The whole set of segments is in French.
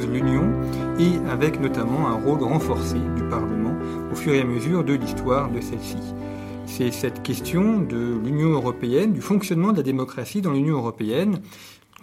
l'Union et avec notamment un rôle renforcé du Parlement au fur et à mesure de l'histoire de celle-ci. C'est cette question de l'Union européenne, du fonctionnement de la démocratie dans l'Union européenne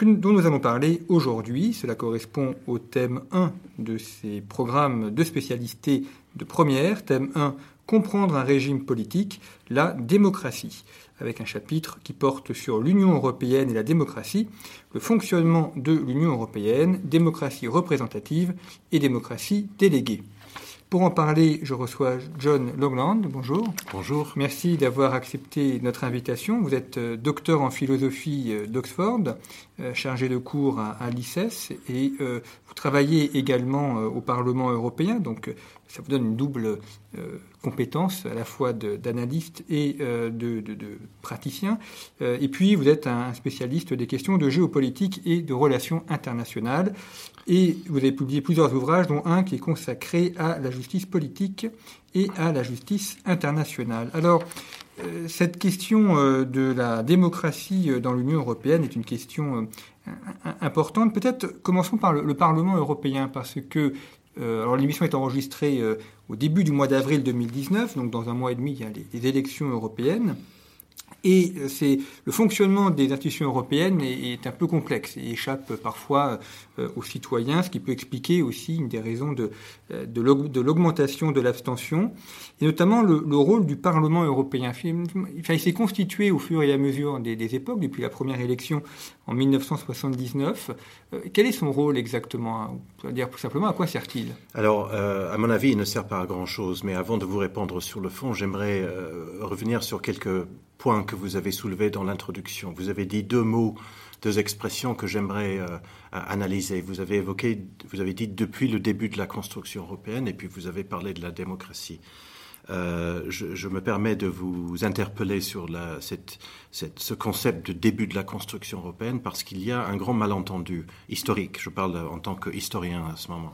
dont nous allons parler aujourd'hui. Cela correspond au thème 1 de ces programmes de spécialité de première. Thème 1, comprendre un régime politique, la démocratie, avec un chapitre qui porte sur l'Union européenne et la démocratie, le fonctionnement de l'Union européenne, démocratie représentative et démocratie déléguée. Pour en parler, je reçois John Longland. Bonjour. Bonjour. Merci d'avoir accepté notre invitation. Vous êtes euh, docteur en philosophie euh, d'Oxford, euh, chargé de cours à, à l'ICES et vous travaillez également au Parlement européen, donc ça vous donne une double compétence à la fois d'analyste et de, de, de, praticien. et puis vous êtes un spécialiste des questions de géopolitique et de relations internationales. Et vous avez publié plusieurs ouvrages, dont un qui est consacré à la justice politique et à la justice internationale. Alors, euh, cette question euh, de la démocratie euh, dans l'Union européenne est une question importante. Peut-être commençons par le, Parlement européen, parce que alors l'émission est enregistrée au début du mois d'avril 2019, donc dans un mois et demi, il y a les élections européennes. Et euh, c'est le fonctionnement des institutions européennes est, un peu complexe et échappe parfois euh, aux citoyens, ce qui peut expliquer aussi une des raisons de, euh, de l'augmentation de l'abstention, et notamment le, rôle du Parlement européen. il s'est constitué au fur et à mesure des, époques, depuis la première élection en 1979. quel est son rôle exactement dire tout simplement à quoi sert-il? Alors, à mon avis, il ne sert pas à grand-chose, mais avant de vous répondre sur le fond, j'aimerais revenir sur quelques point que vous avez soulevé dans l'introduction. Vous avez dit deux mots, deux expressions que j'aimerais euh, analyser. Vous avez évoqué, vous avez dit depuis le début de la construction européenne, et puis vous avez parlé de la démocratie. Euh, je, me permets de vous interpeller sur ce concept de début de la construction européenne parce qu'il y a un grand malentendu historique. Je parle en tant qu'historien à ce moment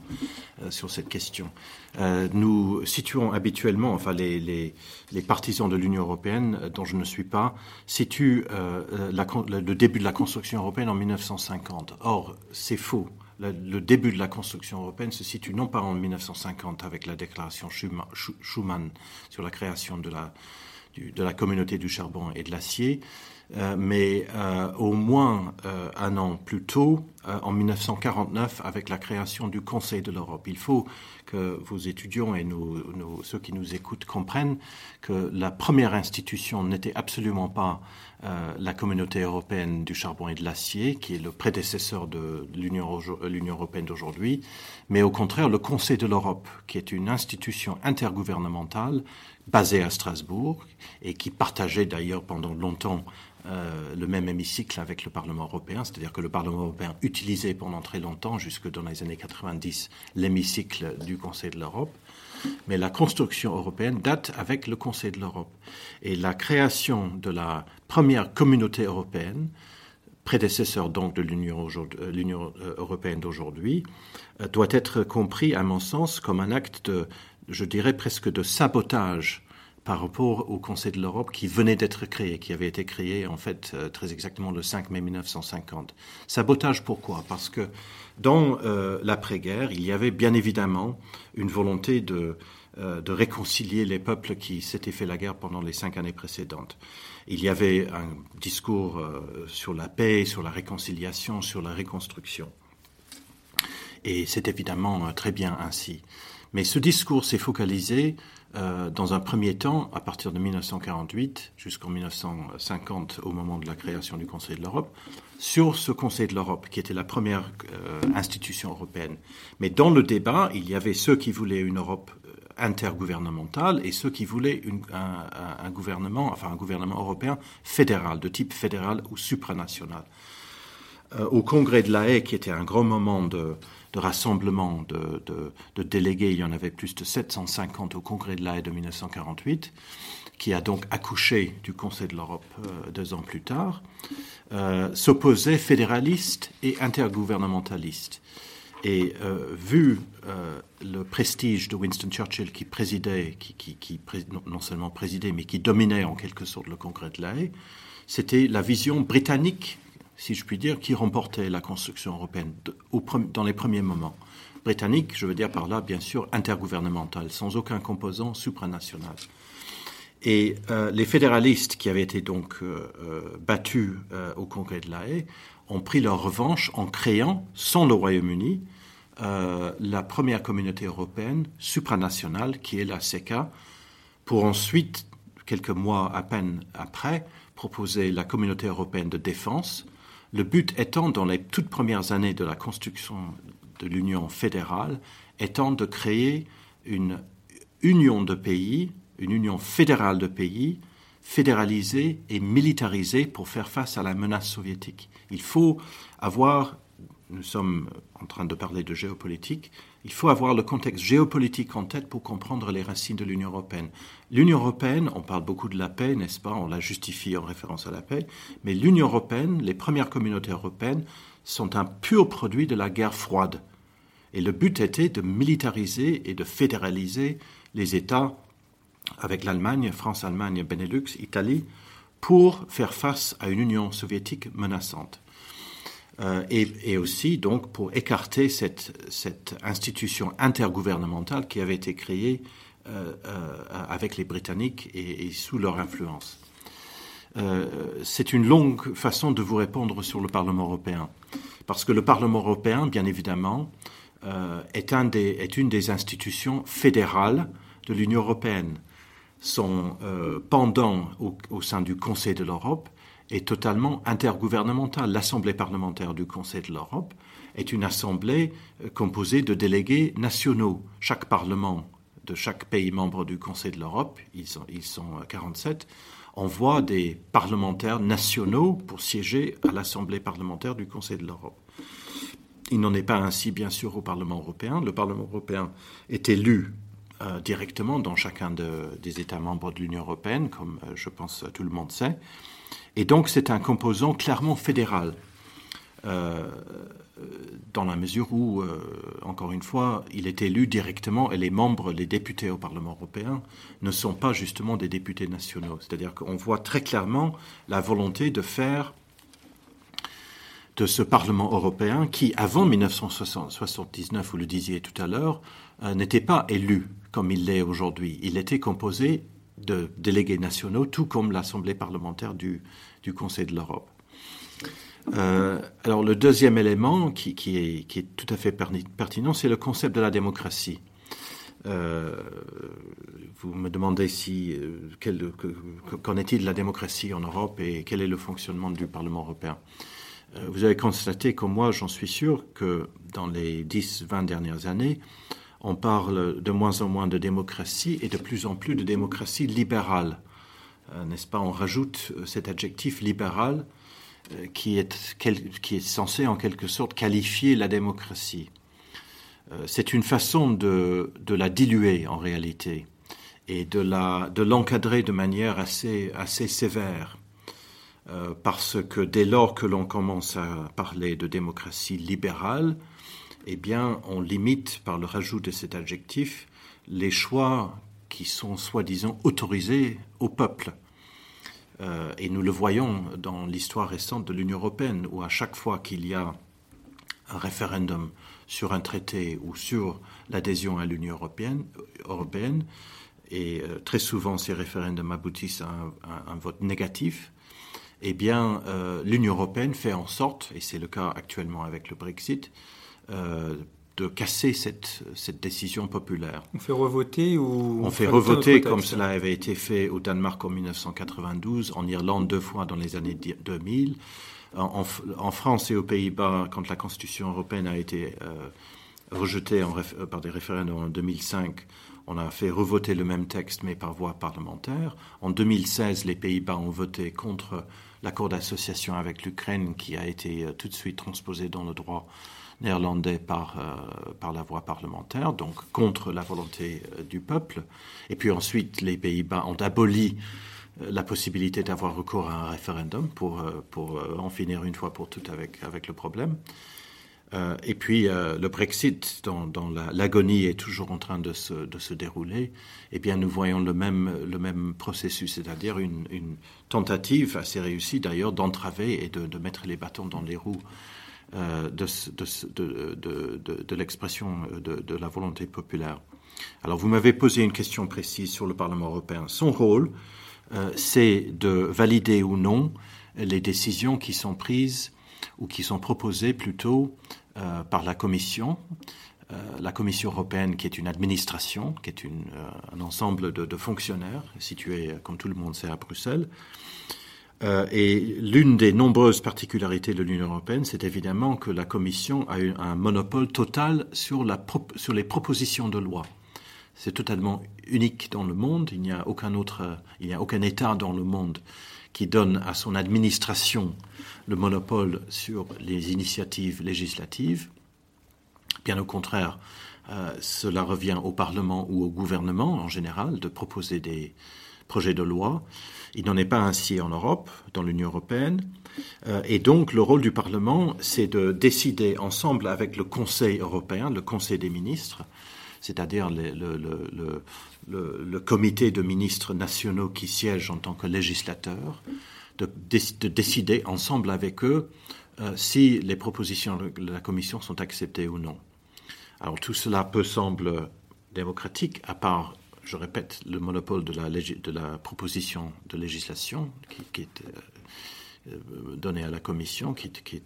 euh, sur cette question. Euh, nous situons habituellement, enfin les, les, partisans de l'Union européenne, dont je ne suis pas, situent le début de la construction européenne en 1950. Or, c'est faux le, début de la construction européenne se situe non pas en 1950 avec la déclaration Schuman sur la création de la, communauté du charbon et de l'acier, euh, mais euh, au moins euh, un an plus tôt, en 1949, avec la création du Conseil de l'Europe. Il faut que vos étudiants et ceux qui nous écoutent comprennent que la première institution n'était absolument pas la communauté européenne du charbon et de l'acier, qui est le prédécesseur de l'Union européenne d'aujourd'hui, mais au contraire le Conseil de l'Europe, qui est une institution intergouvernementale basée à Strasbourg et qui partageait d'ailleurs pendant longtemps euh, le même hémicycle avec le Parlement européen, c'est-à-dire que le Parlement européen utilisait pendant très longtemps, jusque dans les années 90, l'hémicycle du Conseil de l'Europe. Mais la construction européenne date avec le Conseil de l'Europe. Et la création de la première communauté européenne, prédécesseur donc de l'Union euh, européenne d'aujourd'hui, euh, doit être compris, à mon sens, comme un acte de, je dirais presque de sabotage par rapport au Conseil de l'Europe qui venait d'être créé, qui avait été créé en fait euh, très exactement le 5 mai 1950. Sabotage pourquoi? Parce que dans euh, l'après-guerre, il y avait bien évidemment une volonté de, euh, de réconcilier les peuples qui s'étaient fait la guerre pendant les cinq années précédentes. Il y avait un discours sur la paix, sur la réconciliation, sur la reconstruction. Et c'est évidemment très bien ainsi. Mais ce discours s'est focalisé euh, dans un premier temps, à partir de 1948 jusqu'en 1950, au moment de la création du Conseil de l'Europe, sur ce Conseil de l'Europe, qui était la première euh, institution européenne. Mais dans le débat, il y avait ceux qui voulaient une Europe euh, intergouvernementale et ceux qui voulaient un, gouvernement, enfin un gouvernement européen fédéral, de type fédéral ou supranational. Au Congrès de la Haye, qui était un grand moment de, de rassemblement de, de, de, délégués, il y en avait plus de 750 au Congrès de la Haye de 1948, qui a donc accouché du Conseil de l'Europe euh, deux ans plus tard, euh, s'opposaient fédéralistes et intergouvernementalistes. Et euh, vu euh, le prestige de Winston Churchill qui présidait, qui, qui, qui non, seulement présidait, mais qui dominait en quelque sorte le Congrès de la Haye, c'était la vision britannique si je puis dire, qui remportait la construction européenne dans les premiers moments. Britannique, je veux dire par là, bien sûr, intergouvernementale, sans aucun composant supranational. Et euh, les fédéralistes qui avaient été donc euh, euh, battus au Congrès de la Haye ont pris leur revanche en créant, sans le Royaume-Uni, la première communauté européenne supranationale, qui est la CECA, pour ensuite, quelques mois à peine après, proposer la communauté européenne de défense, le but étant, dans les toutes premières années de la construction de l'Union fédérale, étant de créer une union de pays, une union fédérale de pays, fédéralisée et militarisée pour faire face à la menace soviétique. Il faut avoir, nous sommes en train de parler de géopolitique, il faut avoir le contexte géopolitique en tête pour comprendre les racines de l'Union européenne. L'Union européenne, on parle beaucoup de la paix, n'est-ce pas? On la justifie en référence à la paix, mais l'Union européenne, les premières communautés européennes, sont un pur produit de la guerre froide. Et le but était de militariser et de fédéraliser les États avec l'Allemagne, France, Allemagne, Benelux, Italie, pour faire face à une Union soviétique menaçante. Euh, et, aussi donc pour écarter cette, institution intergouvernementale qui avait été créée avec les Britanniques et, sous leur influence. Euh, c'est une longue façon de vous répondre sur le Parlement européen, parce que le Parlement européen, bien évidemment, euh, est, une des institutions fédérales de l'Union européenne. Son euh, pendant au, au sein du Conseil de l'Europe est totalement intergouvernementale. L'Assemblée parlementaire du Conseil de l'Europe est une assemblée euh, composée de délégués nationaux. Chaque parlement de chaque pays membre du Conseil de l'Europe, ils sont, ils sont 47, envoie des parlementaires nationaux pour siéger à l'Assemblée parlementaire du Conseil de l'Europe. Il n'en est pas ainsi, bien sûr, au Parlement européen. Le Parlement européen est élu euh, directement dans chacun de, des États membres de l'Union européenne, comme euh, je pense tout le monde sait. Et donc c'est un composant clairement fédéral, euh, dans la mesure où, euh, encore une fois, il est élu directement et les membres, les députés au Parlement européen, ne sont pas justement des députés nationaux. C'est-à-dire qu'on voit très clairement la volonté de faire de ce Parlement européen qui, avant 1979, vous le disiez tout à l'heure, euh, n'était pas élu comme il l'est aujourd'hui. Il était composé de délégués nationaux, tout comme l'Assemblée parlementaire du, du Conseil de l'Europe. Euh, alors le deuxième élément qui, est, tout à fait pertinent, c'est le concept de la démocratie. Euh, vous me demandez si euh, qu'en est-il de la démocratie en Europe et quel est le fonctionnement du Parlement européen? Vous avez constaté, comme moi, j'en suis sûr, que dans les 10-20 dernières années, on parle de moins en moins de démocratie et de plus en plus de démocratie libérale. N'est-ce pas? On rajoute cet adjectif libéral qui, est, quel, qui est censé en quelque sorte qualifier la démocratie. Euh, C'est une façon de, la diluer en réalité et de l'encadrer de, manière assez, sévère. Euh, parce que dès lors que l'on commence à parler de démocratie libérale, euh, eh bien, on limite par le rajout de cet adjectif les choix qui sont soi-disant autorisés au peuple. Euh, et nous le voyons dans l'histoire récente de l'Union européenne, où à chaque fois qu'il y a un référendum sur un traité ou sur l'adhésion à l'Union européenne, et euh, très souvent ces référendums aboutissent à un, vote négatif, eh bien, euh, l'Union européenne fait en sorte, et c'est le cas actuellement avec le Brexit, de casser cette, cette décision populaire. On fait revoter ou On fait revoter comme cela avait été fait au Danemark en 1992, en Irlande deux fois dans les années 2000, en, en France et aux Pays-Bas quand la Constitution européenne a été euh, rejetée en, par des référendums en 2005. On a fait revoter le même texte, mais par voie parlementaire. En 2016, les Pays-Bas ont voté contre l'accord d'association avec l'Ukraine, qui a été euh, tout de suite transposé dans le droit néerlandais par, euh, par la voie parlementaire, donc contre la volonté euh, du peuple. Et puis ensuite, les Pays-Bas ont aboli la possibilité d'avoir recours à un référendum pour, pour en finir une fois pour toutes avec, avec le problème. Euh, et puis euh, le Brexit, dont, l'agonie est toujours en train de se, de se, dérouler, eh bien nous voyons le même, le même processus, c'est-à-dire une, une, tentative assez réussie d'ailleurs d'entraver et de, de, mettre les bâtons dans les roues euh, de, l'expression de, la volonté populaire. Alors vous m'avez posé une question précise sur le Parlement européen. Son rôle, euh, c'est de valider ou non les décisions qui sont prises ou qui sont proposées plutôt euh, par la Commission, euh, la Commission européenne qui est une administration, qui est euh, un ensemble de, fonctionnaires situés, comme tout le monde sait, à Bruxelles. Et l'une des nombreuses particularités de l'Union européenne, c'est évidemment que la Commission a eu un monopole total sur, les propositions de loi. C'est totalement unique dans le monde. Il n'y a aucun autre, il n'y a aucun État dans le monde qui donne à son administration le monopole sur les initiatives législatives. Bien au contraire, euh, cela revient au Parlement ou au gouvernement en général de proposer des projets de loi. Il n'en est pas ainsi en Europe, dans l'Union européenne. Euh, et donc le rôle du Parlement, c'est de décider ensemble avec le Conseil européen, le Conseil des ministres, c'est-à-dire le, comité de ministres nationaux qui siègent en tant que législateurs, de, décider ensemble avec eux euh, si les propositions de la Commission sont acceptées ou non. Alors tout cela peut sembler démocratique, à part, je répète, le monopole de la, proposition de législation qui, est euh, euh, donnée à la Commission, qui, est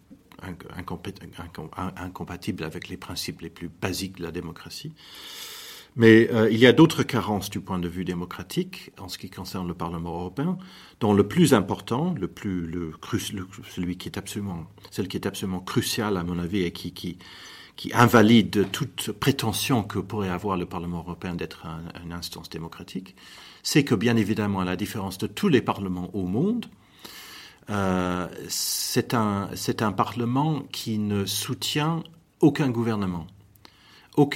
incompatible avec les principes les plus basiques de la démocratie. Mais euh, il y a d'autres carences du point de vue démocratique en ce qui concerne le Parlement européen, dont le plus important, le plus, celui qui est absolument, celle qui est absolument cruciale à mon avis et qui, qui invalide toute prétention que pourrait avoir le Parlement européen d'être une instance démocratique, c'est que bien évidemment, à la différence de tous les parlements au monde, euh, c'est un, un Parlement qui ne soutient aucun gouvernement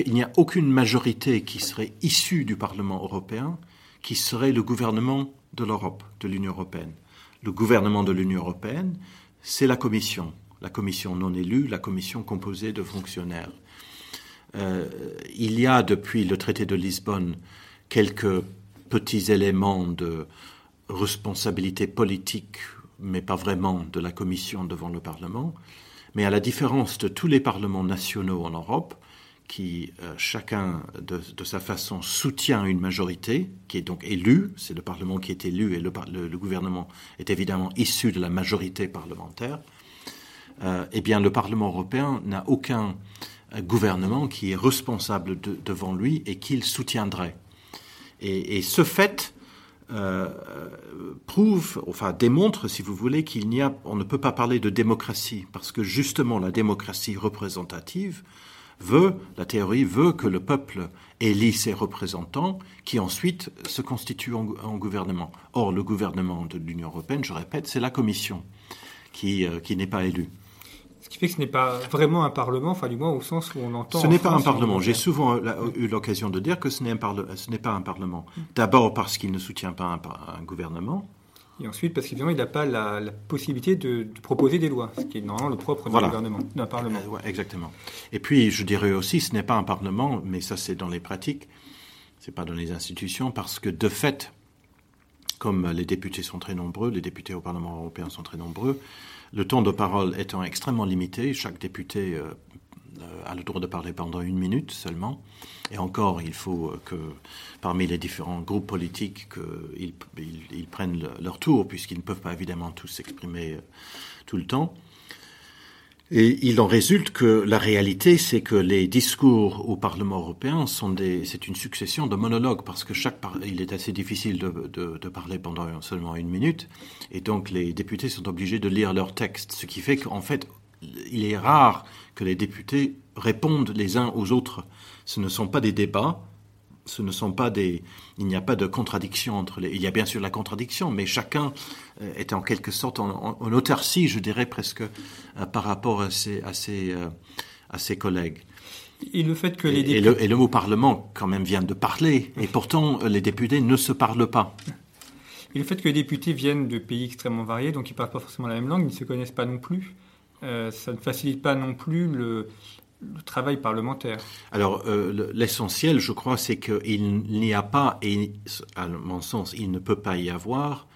il n'y a aucune majorité qui serait issue du Parlement européen qui serait le gouvernement de l'Europe, de l'Union européenne. Le gouvernement de l'Union européenne, c'est la Commission, la Commission non élue, la Commission composée de fonctionnaires. Euh, il y a depuis le traité de Lisbonne quelques petits éléments de responsabilité politique, mais pas vraiment de la Commission devant le Parlement. Mais à la différence de tous les parlements nationaux en Europe, qui, euh, chacun de, sa façon, soutient une majorité, qui est donc élue, c'est le Parlement qui est élu et le, le, gouvernement est évidemment issu de la majorité parlementaire, euh, eh bien le Parlement européen n'a aucun euh, gouvernement qui est responsable devant lui et qu'il soutiendrait. Et, ce fait prouve, enfin démontre, si vous voulez, qu'il ne peut pas parler de démocratie, parce que justement la démocratie représentative, veut, la théorie veut que le peuple élit ses représentants qui ensuite se constituent en, gouvernement. Or, le gouvernement de l'Union européenne, je répète, c'est la Commission euh, qui n'est pas élue. Ce qui fait que ce n'est pas vraiment un parlement, enfin du moins au sens où on entend. Ce n'est pas un parlement. J'ai souvent eu l'occasion de dire que ce n'est pas un parlement. D'abord parce qu'il ne soutient pas un gouvernement. Et ensuite, parce qu'évidemment, il n'a pas la, possibilité de, proposer des lois, ce qui est normalement le propre d'un gouvernement, d'un Parlement. Euh, exactement. Et puis, je dirais aussi, ce n'est pas un Parlement, mais ça, c'est dans les pratiques, c'est pas dans les institutions, parce que de fait, comme les députés sont très nombreux, les députés au Parlement européen sont très nombreux, le temps de parole étant extrêmement limité, chaque député euh, euh, a le droit de parler pendant une minute seulement. Et encore, il faut euh, que parmi les différents groupes politiques, qu'ils ils, prennent leur tour, puisqu'ils ne peuvent pas évidemment tous s'exprimer tout le temps. Et il en résulte que la réalité, c'est que les discours au Parlement européen sont des, c'est une succession de monologues parce que chaque, il est assez difficile de, de, de, parler pendant seulement une minute, et donc les députés sont obligés de lire leur texte, ce qui fait qu'en fait, il est rare que les députés répondent les uns aux autres. Ce ne sont pas des débats, ce ne sont pas des, il n'y a pas de contradiction entre les, il y a bien sûr la contradiction, mais chacun euh, est en quelque sorte en, en, autarcie, je dirais presque, euh, par rapport à ses, à ses, euh, à ses collègues. Et le fait que les députés... et, le, et le mot Parlement, quand même, vient de parler, et pourtant les députés ne se parlent pas. Et le fait que les députés viennent de pays extrêmement variés, donc ils ne parlent pas forcément la même langue, ils ne se connaissent pas non plus, euh, ça ne facilite pas non plus le, le travail parlementaire Alors, euh, l'essentiel, je crois, c'est qu'il n'y a pas, et à mon sens, il ne peut pas y avoir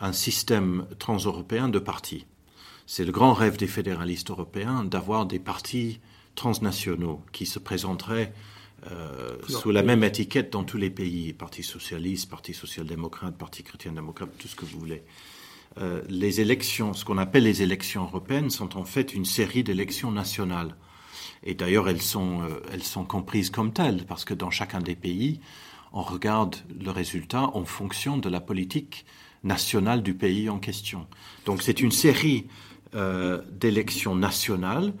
un système transeuropéen de partis. C'est le grand rêve des fédéralistes européens d'avoir des partis transnationaux qui se présenteraient euh, sous la même étiquette dans tous les pays, Parti socialiste, Parti social-démocrate, Parti chrétien-démocrate, tout ce que vous voulez. Euh, les élections, ce qu'on appelle les élections européennes, sont en fait une série d'élections nationales. Et d'ailleurs, elles sont, euh, elles sont comprises comme telles, parce que dans chacun des pays, on regarde le résultat en fonction de la politique nationale du pays en question. Donc c'est une série euh, d'élections nationales,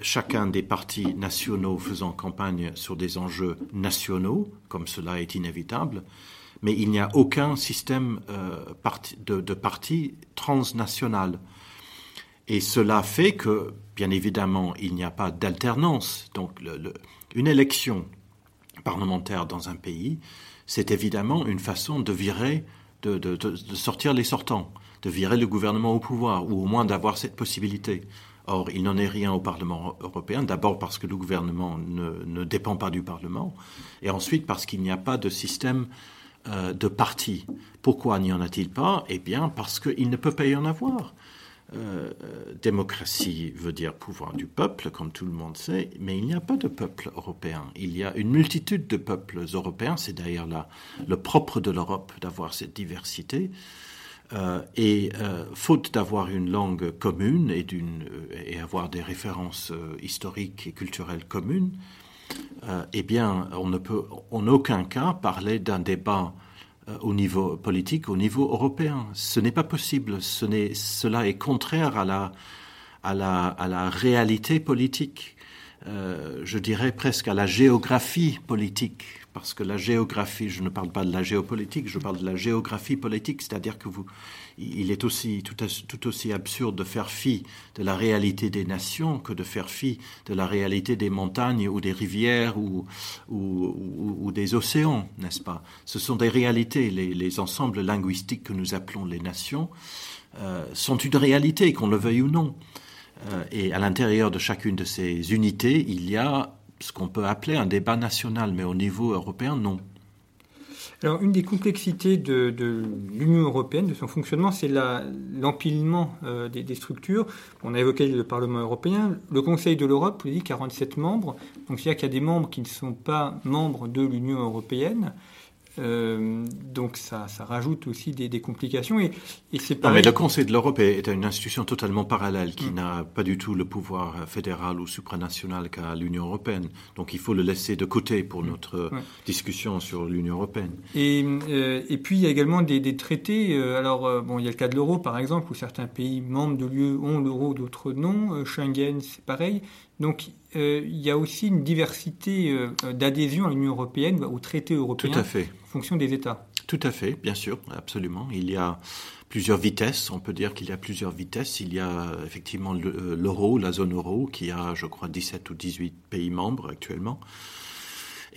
chacun des partis nationaux faisant campagne sur des enjeux nationaux, comme cela est inévitable, mais il n'y a aucun système euh, de, de parti transnational. Et cela fait que, bien évidemment, il n'y a pas d'alternance. Donc, une élection parlementaire dans un pays, c'est évidemment une façon de virer, de, sortir les sortants, de virer le gouvernement au pouvoir, ou au moins d'avoir cette possibilité. Or, il n'en est rien au Parlement européen, d'abord parce que le gouvernement ne, ne, dépend pas du Parlement, et ensuite parce qu'il n'y a pas de système euh, de parti. Pourquoi n'y en a-t-il pas? Eh bien, parce qu'il ne peut pas y en avoir. Euh, démocratie veut dire pouvoir du peuple, comme tout le monde sait, mais il n'y a pas de peuple européen. Il y a une multitude de peuples européens. C'est d'ailleurs le propre de l'Europe d'avoir cette diversité. Euh, et euh, faute d'avoir une langue commune et, euh, et avoir des références euh, historiques et culturelles communes, euh, eh bien, on ne peut en aucun cas parler d'un débat Euh, au niveau politique, au niveau européen. Ce n'est pas possible. Ce cela est contraire à la, à la, à la réalité politique. Euh, je dirais presque à la géographie politique, parce que la géographie, je ne parle pas de la géopolitique, je parle de la géographie politique, c'est-à-dire que vous, il est aussi tout, aussi absurde de faire fi de la réalité des nations que de faire fi de la réalité des montagnes ou des rivières ou, des océans, n'est-ce pas? Ce sont des réalités, les, les ensembles linguistiques que nous appelons les nations euh, sont une réalité, qu'on le veuille ou non. Euh, et à l'intérieur de chacune de ces unités, il y a ce qu'on peut appeler un débat national, mais au niveau européen, non. Alors, une des complexités de, l'Union européenne, de son fonctionnement, c'est l'empilement euh, des, des, structures. On a évoqué le Parlement européen. Le Conseil de l'Europe, vous dit 47 membres. Donc, c'est-à-dire qu'il y a des membres qui ne sont pas membres de l'Union européenne. Euh, donc ça, ça rajoute aussi des, des complications. Et, et c'est mais le Conseil de l'Europe est, est une institution totalement parallèle qui mmh. n'a pas du tout le pouvoir fédéral ou supranational qu'a l'Union européenne. Donc il faut le laisser de côté pour mmh. notre ouais. discussion sur l'Union européenne. Et, euh, et puis il y a également des, des traités. Euh, alors euh, bon, il y a le cas de l'euro par exemple où certains pays membres de l'UE ont l'euro, d'autres non. Euh, Schengen, c'est pareil. Donc euh, il y a aussi une diversité euh, d'adhésion à l'Union européenne, au traité européen, Tout à fait. en fonction des États. Tout à fait, bien sûr, absolument. Il y a plusieurs vitesses, on peut dire qu'il y a plusieurs vitesses. Il y a effectivement euh, l'euro, la zone euro, qui a, je crois, 17 ou 18 pays membres actuellement,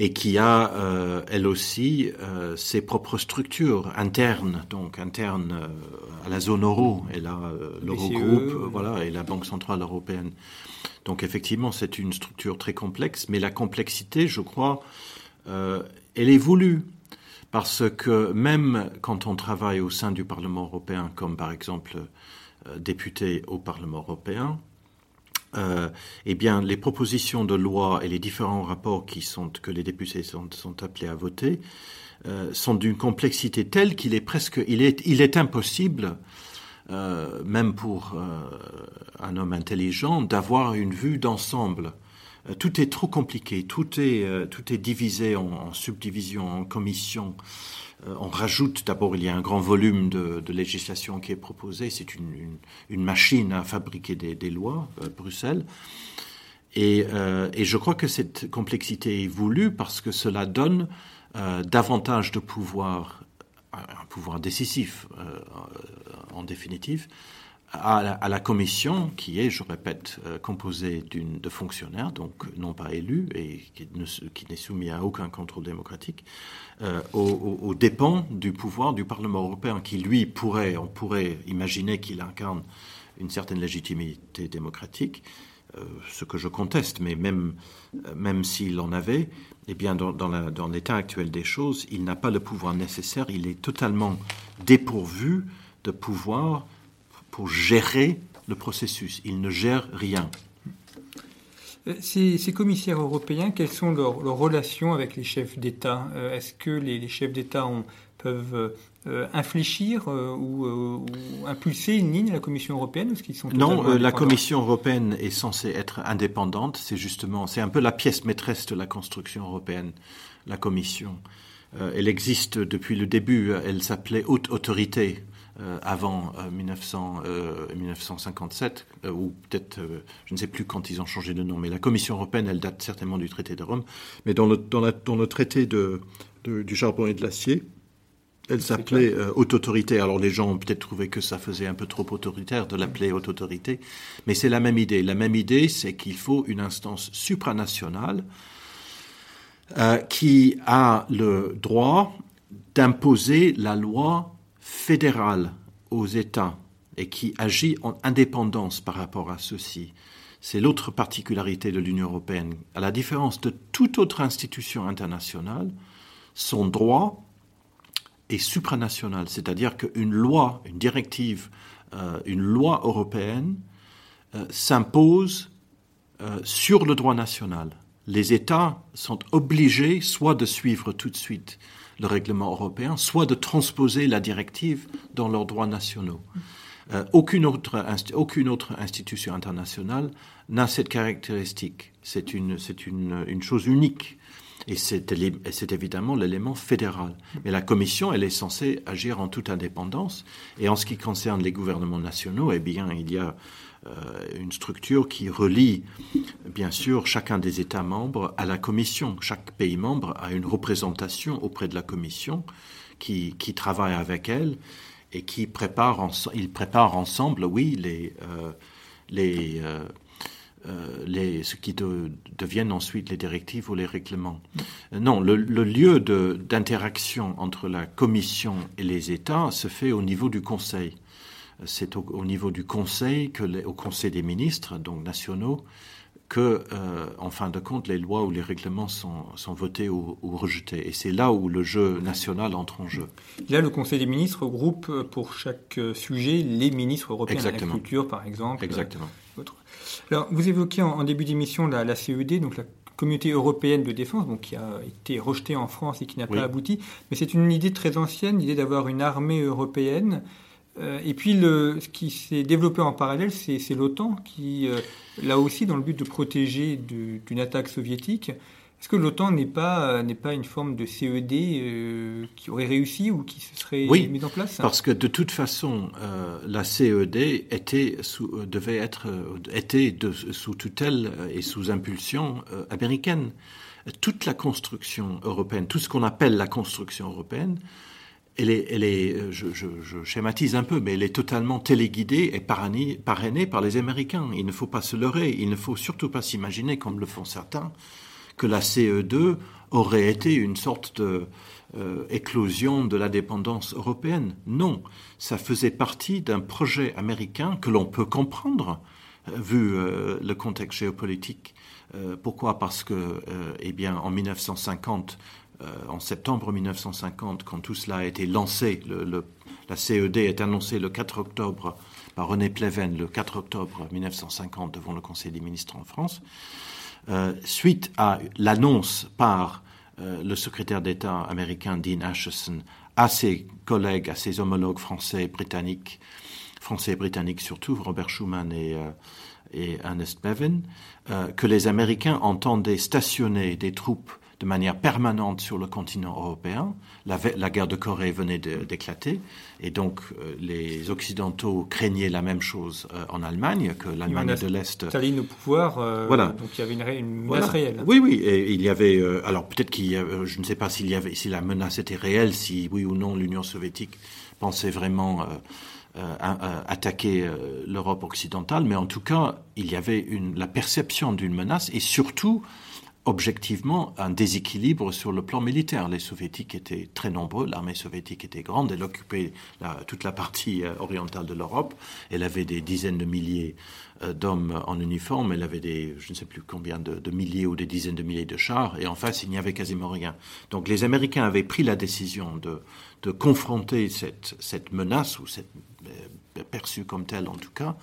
et qui a, euh, elle aussi, euh, ses propres structures internes, donc internes euh, à la zone euro, et là, l'Eurogroupe, voilà, et la Banque Centrale Européenne. Donc effectivement, c'est une structure très complexe, mais la complexité, je crois, elle est voulue. Parce que même quand on travaille au sein du Parlement européen, comme par exemple député au Parlement européen, euh, eh bien, les propositions de loi et les différents rapports que les députés sont, appelés à voter euh, sont d'une complexité telle qu'il est presque, il est, impossible même pour un homme intelligent, d'avoir une vue d'ensemble. tout est trop compliqué, tout est, tout est divisé en subdivisions, en commissions. On rajoute, d'abord, il y a un grand volume de, législation qui est proposé. C'est une, machine à fabriquer des, lois, Bruxelles. Et, euh, et, je crois que cette complexité est voulue parce que cela donne euh, davantage de pouvoir, un pouvoir décisif euh, en définitive, à la, commission qui est, je répète, euh, composée de fonctionnaires, donc non pas élus et qui, ne, qui n'est soumis à aucun contrôle démocratique, euh, aux, dépens du pouvoir du Parlement européen qui, lui, pourrait, on pourrait imaginer qu'il incarne une certaine légitimité démocratique, euh, ce que je conteste, mais même, euh, même s'il en avait, eh bien, dans, dans l'état actuel des choses, il n'a pas le pouvoir nécessaire, il est totalement dépourvu de pouvoir pour gérer le processus. Il ne gère rien. Euh, ces, ces commissaires européens, quelles sont leurs, leurs relations avec les chefs d'État? Est-ce que les, les chefs d'État peuvent euh, infléchir euh, ou, euh, ou, impulser une ligne à la Commission européenne ou qu'ils sont Non, euh, la Commission européenne est censée être indépendante. C'est justement, c'est un peu la pièce maîtresse de la construction européenne, la Commission. Euh, elle existe depuis le début. Elle s'appelait Haute Autorité avant 1900, 1957, ou peut-être, je ne sais plus quand ils ont changé de nom, mais la Commission européenne, elle date certainement du traité de Rome. Mais dans le, dans la, dans le traité de, de, du charbon et de l'acier, elle s'appelait euh, haute autorité. Alors les gens ont peut-être trouvé que ça faisait un peu trop autoritaire de l'appeler haute autorité, mais c'est la même idée. La même idée, c'est qu'il faut une instance supranationale euh, qui a le droit d'imposer la loi fédérale aux États et qui agit en indépendance par rapport à ceci. C'est l'autre particularité de l'Union européenne. À la différence de toute autre institution internationale, son droit est supranational, c'est-à-dire qu'une loi, une directive, euh, une loi européenne euh, s'impose euh, sur le droit national. Les États sont obligés soit de suivre tout de suite le règlement européen, soit de transposer la directive dans leurs droits nationaux. Euh, aucune, autre, institution internationale n'a cette caractéristique. C'est une, une, chose unique et c'est évidemment l'élément fédéral. Mais la Commission, elle est censée agir en toute indépendance. Et en ce qui concerne les gouvernements nationaux, eh bien, il y a une structure qui relie, bien sûr, chacun des États membres à la Commission. Chaque pays membre a une représentation auprès de la Commission qui, travaille avec elle et qui prépare, ils préparent ensemble, oui, euh, euh, euh, les, ce qui de, deviennent ensuite les directives ou les règlements. Euh, non, le lieu d'interaction entre la Commission et les États se fait au niveau du Conseil. C'est au, au, niveau du Conseil, que les, au Conseil des ministres, donc nationaux, que, euh, en fin de compte, les lois ou les règlements sont, sont votés ou, ou, rejetés. Et c'est là où le jeu national entre en jeu. Là, le Conseil des ministres regroupe pour chaque sujet les ministres européens, l'agriculture par exemple. Exactement. Alors, vous évoquez en, en début d'émission la, la, CED, donc la Communauté européenne de défense, donc qui a été rejetée en France et qui n'a oui. pas abouti. Mais c'est une idée très ancienne, l'idée d'avoir une armée européenne. Euh, et puis, le, ce qui s'est développé en parallèle, c'est l'OTAN, qui, euh, là aussi, dans le but de protéger d'une attaque soviétique, est-ce que l'OTAN n'est pas, n'est pas une forme de CED euh, qui aurait réussi ou qui se serait oui, mise en place? Parce que de toute façon, euh, la CED était sous, euh, devait être était de, sous tutelle et sous impulsion euh, américaine. Toute la construction européenne, tout ce qu'on appelle la construction européenne, elle est, est je, schématise un peu, mais elle est totalement téléguidée et parrainée, par les Américains. Il ne faut pas se leurrer, il ne faut surtout pas s'imaginer, comme le font certains, que la CE2 aurait été une sorte de euh, éclosion de la dépendance européenne. Non, ça faisait partie d'un projet américain que l'on peut comprendre euh, vu euh, le contexte géopolitique. Euh, pourquoi? Parce que, euh, eh bien, en 1950, euh, en septembre 1950, quand tout cela a été lancé, la CED est annoncée le 4 octobre par René Pleven, le 4 octobre 1950 devant le Conseil des ministres en France. Euh, suite à l'annonce par euh, le secrétaire d'État américain Dean Acheson à ses collègues, à ses homologues français et britanniques, français et britanniques surtout, Robert Schuman et Ernest Bevin, que les Américains entendaient stationner des troupes de manière permanente sur le continent européen. La, guerre de Corée venait d'éclater et donc euh, les Occidentaux craignaient la même chose euh, en Allemagne, que l'Allemagne de l'Est. Staline au pouvoir, euh, voilà. donc il y avait une, une menace réelle. Oui, oui, et il y avait. alors peut-être qu'il y avait, je ne sais pas s'il y avait, si la menace était réelle, si oui ou non l'Union soviétique pensait vraiment. attaquer l'Europe occidentale, mais en tout cas, il y avait une, la perception d'une menace et surtout objectivement un déséquilibre sur le plan militaire. Les soviétiques étaient très nombreux, l'armée soviétique était grande, elle occupait toute la partie euh, orientale de l'Europe, elle avait des dizaines de milliers euh, d'hommes en uniforme, elle avait des, je ne sais plus combien de, milliers ou des dizaines de milliers de chars, et en face, il n'y avait quasiment rien. Donc les Américains avaient pris la décision de, de confronter cette, cette menace, ou cette, euh, perçue comme telle en tout cas,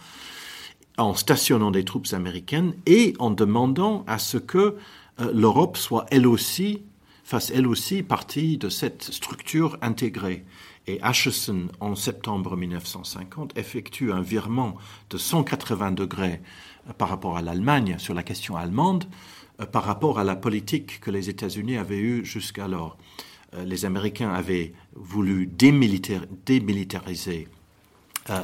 en stationnant des troupes américaines et en demandant à ce que l'Europe soit elle aussi, fasse elle aussi partie de cette structure intégrée. Et Acheson, en septembre 1950, effectue un virement de 180 degrés euh, par rapport à l'Allemagne sur la question allemande, euh, par rapport à la politique que les États-Unis avaient eue jusqu'alors. Les Américains avaient voulu démilitariser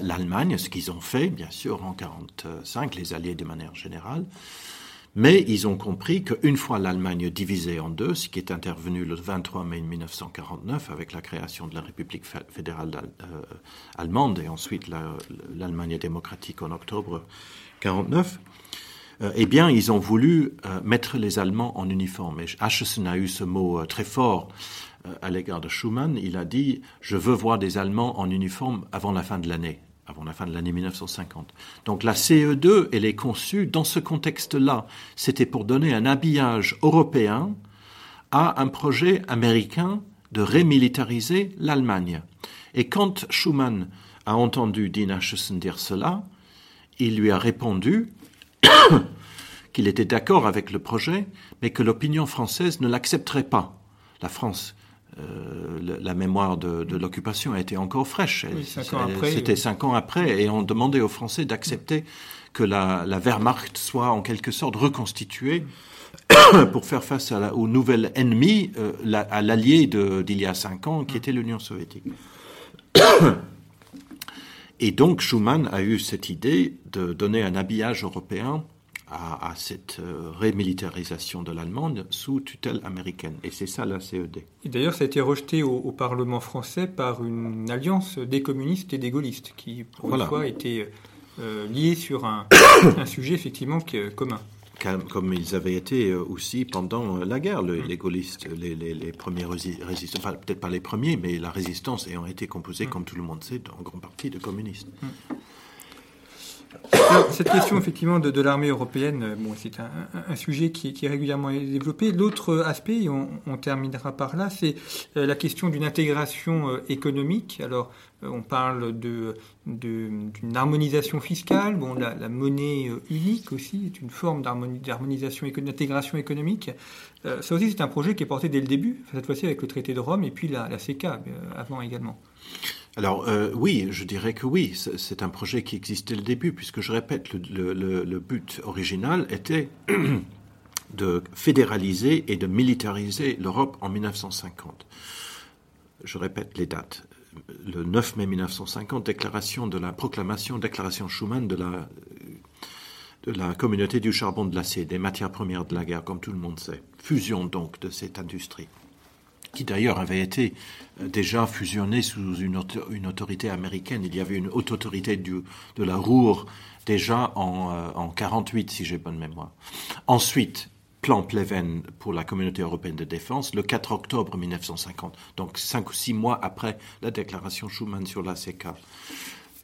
l'Allemagne, ce qu'ils ont fait, bien sûr, en 1945, les Alliés de manière générale. Mais ils ont compris qu'une fois l'Allemagne divisée en deux, ce qui est intervenu le 23 mai 1949 avec la création de la République fédérale euh, allemande et ensuite l'Allemagne démocratique en octobre 1949, euh, eh bien, ils ont voulu euh, mettre les Allemands en uniforme. Et a eu ce mot très fort à l'égard de Schumann. Il a dit Je veux voir des Allemands en uniforme avant la fin de l'année avant la fin de l'année 1950. Donc la CE2, elle est conçue dans ce contexte-là. C'était pour donner un habillage européen à un projet américain de rémilitariser l'Allemagne. Et quand Schuman a entendu Dean Acheson dire cela, il lui a répondu qu'il était d'accord avec le projet, mais que l'opinion française ne l'accepterait pas. La France euh, la mémoire de, l'occupation a été encore fraîche. C'était cinq ans après, et on demandait aux Français d'accepter que la, Wehrmacht soit en quelque sorte reconstituée pour faire face à au nouvel ennemi, euh, à l'allié d'il y a cinq ans, qui était l'Union soviétique. Et donc Schuman a eu cette idée de donner un habillage européen à, cette euh, rémilitarisation de l'Allemagne sous tutelle américaine. Et c'est ça la CED. D'ailleurs, ça a été rejeté au, Parlement français par une alliance des communistes et des gaullistes, qui, pour une fois, étaient euh, liés sur un, sujet effectivement commun. Comme ils avaient été euh, aussi pendant la guerre, les gaullistes, les, les, premiers résistants, enfin, peut-être pas les premiers, mais la résistance ayant été composée, mm. comme tout le monde sait, en grande partie de communistes. Cette question effectivement de, l'armée européenne, euh, bon, c'est un, sujet qui, est régulièrement développé. L'autre aspect, et on, terminera par là, c'est euh, la question d'une intégration euh, économique. Alors, on parle de, d'une harmonisation fiscale. Bon, la, monnaie unique aussi est une forme d'harmonisation, d'intégration économique. ça aussi, c'est un projet qui est porté dès le début, cette fois-ci avec le traité de Rome et puis la, la CECA avant également. Alors euh, oui, je dirais que oui, c'est un projet qui existait le début, puisque je répète, le, but original était de fédéraliser et de militariser l'Europe en 1950. Je répète les dates. Le 9 mai 1950, déclaration de la proclamation, déclaration Schuman de la, de la communauté du charbon de l'acier, des matières premières de la guerre, comme tout le monde sait. Fusion donc de cette industrie qui d'ailleurs avait été euh, déjà fusionné sous une, autorité américaine. Il y avait une haute autorité de la Ruhr déjà en, euh, en 48, si j'ai bonne mémoire. Ensuite, plan Pleven pour la communauté européenne de défense le 4 octobre 1950, donc cinq ou six mois après la déclaration Schuman sur la CK.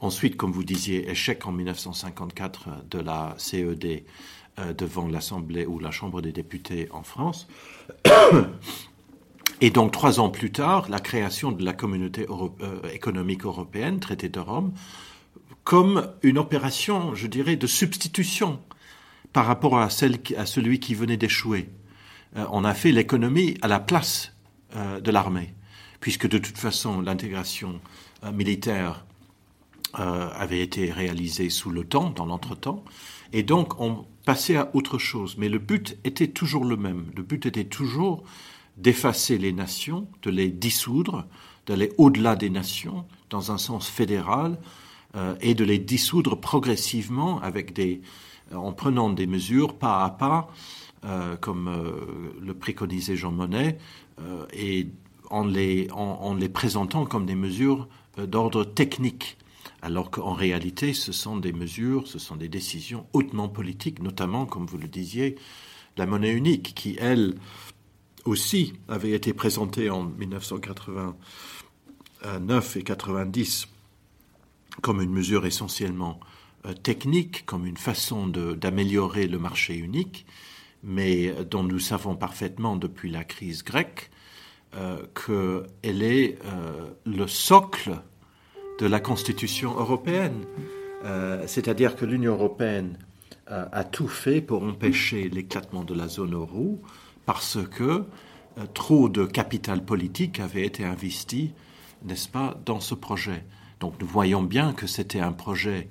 Ensuite, comme vous disiez, échec en 1954 de la CED euh, devant l'Assemblée ou la Chambre des députés en France. Et donc, trois ans plus tard, la création de la communauté euh, économique européenne, traité de Rome, comme une opération, je dirais, de substitution par rapport à, celle, à celui qui venait d'échouer. Euh, on a fait l'économie à la place euh, de l'armée, puisque de toute façon, l'intégration militaire avait été réalisé sous le temps, dans l'entretemps, et donc on passait à autre chose. Mais le but était toujours le même. Le but était toujours d'effacer les nations, de les dissoudre, d'aller au-delà des nations dans un sens fédéral euh, et de les dissoudre progressivement avec des, euh, en prenant des mesures pas à pas, euh, comme le préconisait Jean Monnet, et en les, en, les présentant comme des mesures d'ordre technique. Alors qu'en réalité, ce sont des mesures, ce sont des décisions hautement politiques, notamment, comme vous le disiez, la monnaie unique, qui, elle aussi, avait été présentée en 1980 9 et 90 comme une mesure essentiellement euh, technique, comme une façon d'améliorer le marché unique, mais dont nous savons parfaitement depuis la crise grecque euh, qu'elle est euh, le socle de la Constitution européenne. C'est-à-dire que l'Union européenne a tout fait pour empêcher l'éclatement de la zone euro parce que trop de capital politique avait été investi n'est-ce pas, dans ce projet. Donc nous voyons bien que c'était un projet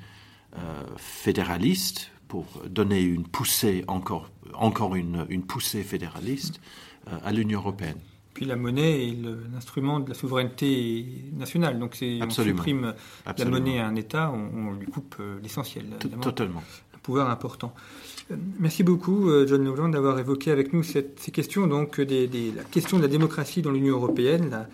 euh, fédéraliste pour donner une poussée, encore, encore une, une poussée fédéraliste euh, à l'Union européenne. Puis la monnaie est l'instrument de la souveraineté nationale. Donc c'est, on supprime la monnaie à un État, on, lui coupe euh, l'essentiel. Totalement. Un pouvoir important. Merci beaucoup, euh, John Nogland, d'avoir évoqué avec nous ces questions, donc des, la question de la démocratie dans l'Union européenne, la,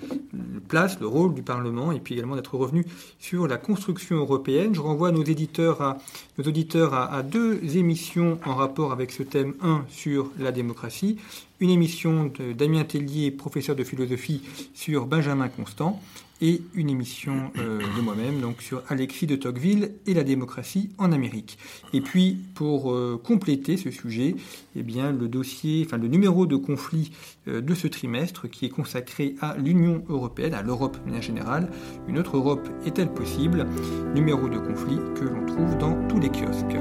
place, le rôle du Parlement, et puis également d'être revenu sur la construction européenne. Je renvoie nos éditeurs à, nos auditeurs à, à deux émissions en rapport avec ce thème. Un sur la démocratie, une émission de Damien Tellier, professeur de philosophie, sur Benjamin Constant, et une émission euh, de moi-même donc sur Alexis de Tocqueville et la démocratie en Amérique. Et puis pour euh, compléter ce sujet, eh bien le dossier, enfin le numéro de conflit euh, de ce trimestre qui est consacré à l'Union européenne, à l'Europe en général. Une autre Europe est-elle possible? Numéro de conflit que l'on trouve dans tous les kiosques.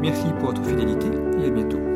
Merci pour votre fidélité et à bientôt.